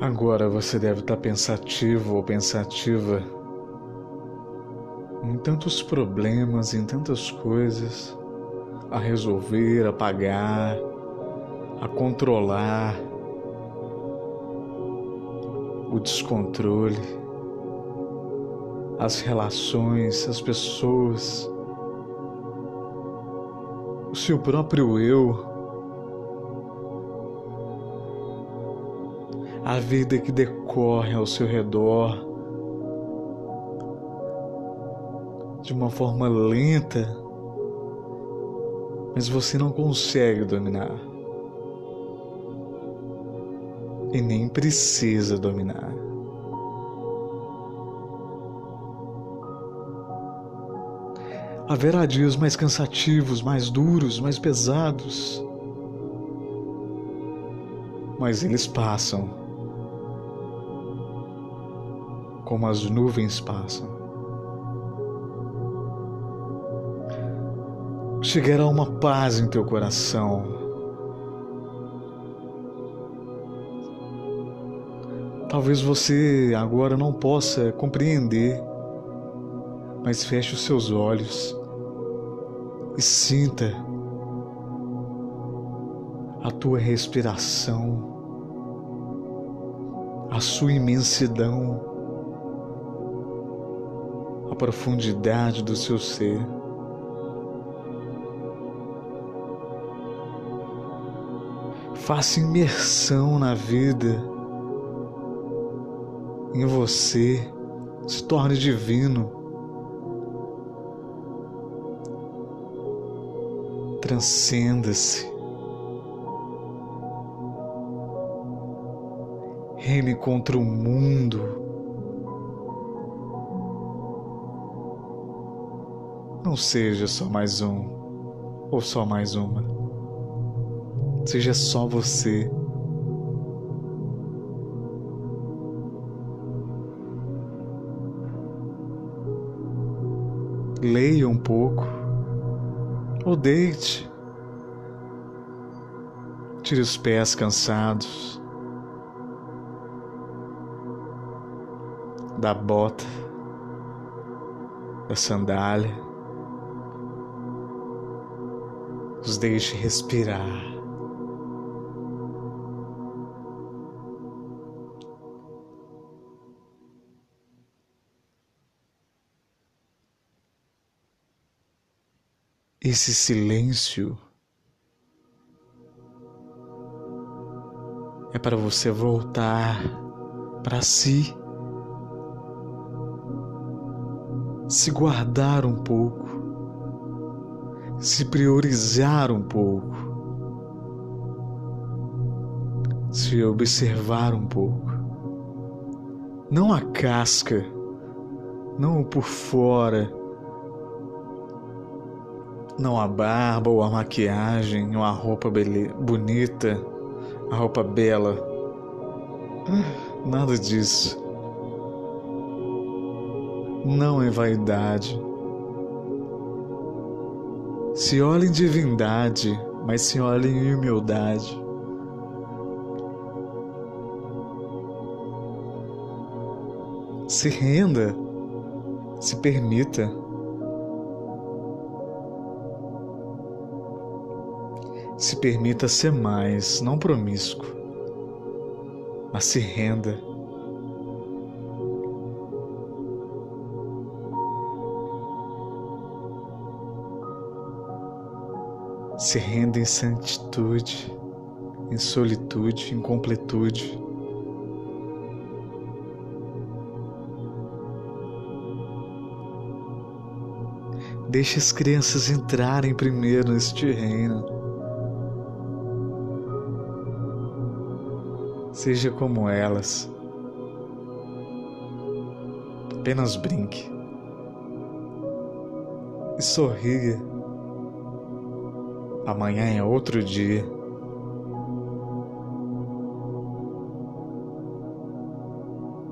Agora você deve estar pensativo ou pensativa em tantos problemas, em tantas coisas a resolver, a pagar, a controlar o descontrole, as relações, as pessoas, o seu próprio eu. A vida que decorre ao seu redor de uma forma lenta, mas você não consegue dominar. E nem precisa dominar. Haverá dias mais cansativos, mais duros, mais pesados, mas eles passam como as nuvens passam. Chegará uma paz em teu coração. Talvez você agora não possa compreender, mas feche os seus olhos e sinta a tua respiração, a sua imensidão profundidade do seu ser. Faça imersão na vida, em você, se torne divino. Transcenda-se. Reme contra o mundo Não seja só mais um ou só mais uma. Seja só você. Leia um pouco ou deite. Tire os pés cansados da bota, da sandália. Os deixe respirar. Esse silêncio é para você voltar para si, se guardar um pouco se priorizar um pouco, se observar um pouco. Não a casca, não o por fora, não a barba ou a maquiagem ou a roupa bonita, a roupa bela. Nada disso. Não é vaidade se olha em divindade, mas se olha em humildade. Se renda, se permita. Se permita ser mais, não promíscuo, mas se renda. Se renda em santitude, em solitude, em completude. Deixe as crianças entrarem primeiro neste reino. Seja como elas. Apenas brinque. E sorria. Amanhã é outro dia.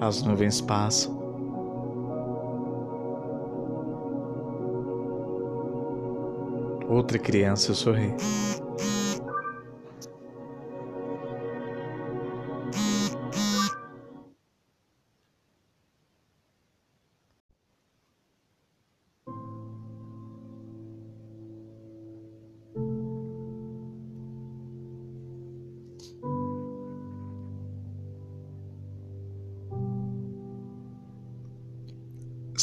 As nuvens passam. Outra criança sorri.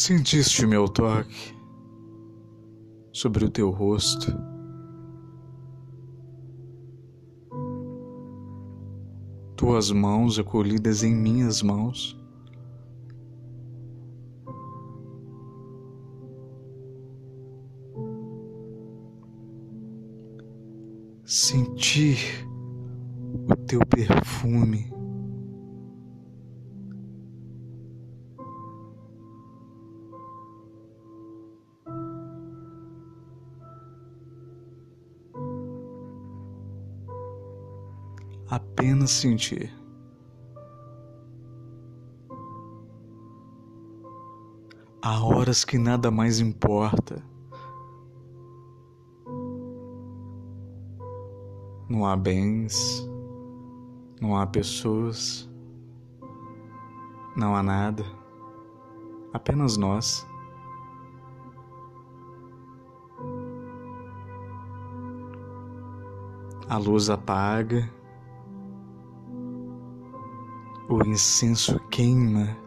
Sentiste meu toque sobre o teu rosto? Tuas mãos acolhidas em minhas mãos? Sentir o teu perfume apenas sentir. Há horas que nada mais importa. Não há bens, não há pessoas, não há nada, apenas nós. A luz apaga o incenso queima.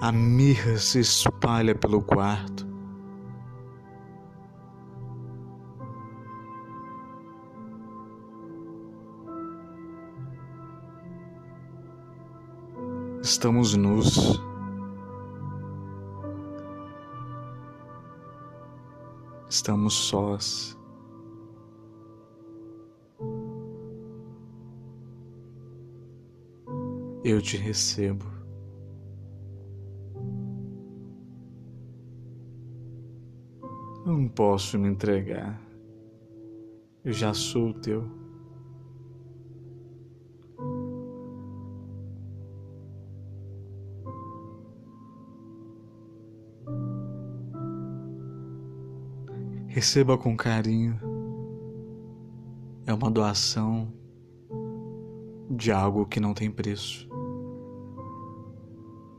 A mirra se espalha pelo quarto. Estamos nus. Estamos sós. Eu te recebo. Não posso me entregar, eu já sou teu. Receba com carinho, é uma doação de algo que não tem preço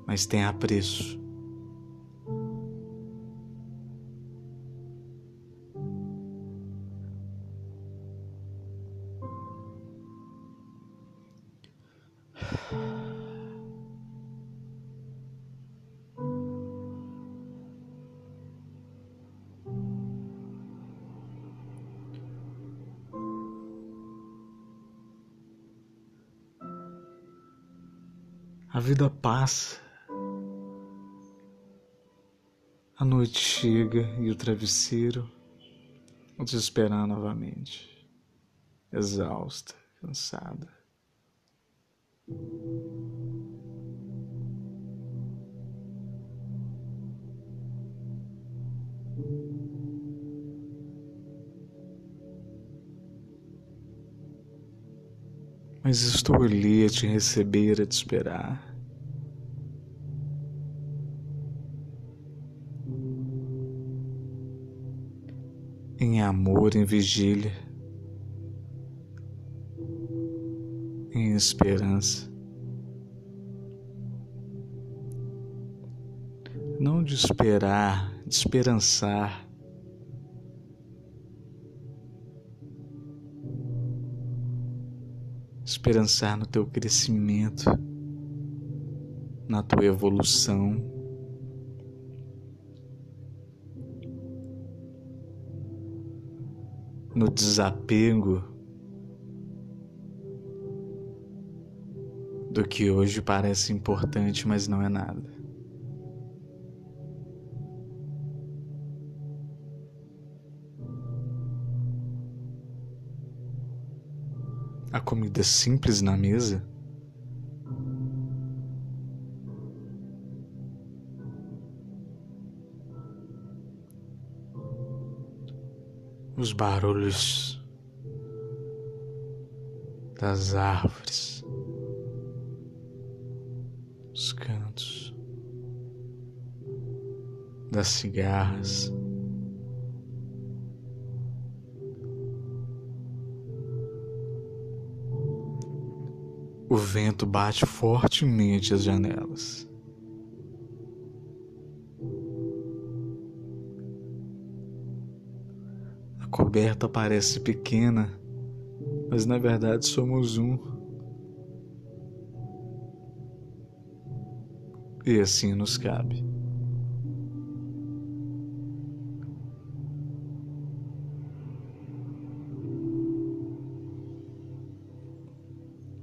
mas tem apreço. A vida passa A noite chega e o travesseiro te espera novamente, exausta, cansada. Mas estou ali a te receber, a te esperar. Amor, em vigília, em esperança. Não de esperar, de esperançar. Esperançar no teu crescimento, na tua evolução. No desapego do que hoje parece importante, mas não é nada. A comida simples na mesa os barulhos das árvores, os cantos das cigarras. O vento bate fortemente as janelas. Coberta parece pequena, mas na verdade somos um. e assim nos cabe.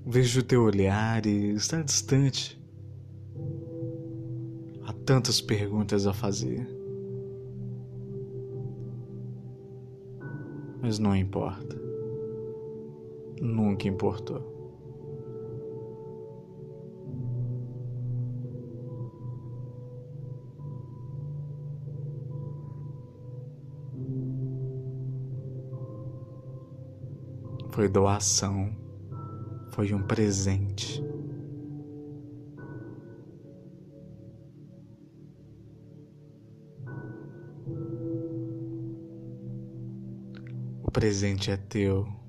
Vejo teu olhar e está distante. Há tantas perguntas a fazer. Mas não importa. Nunca importou. Foi doação foi um presente. Presente é teu.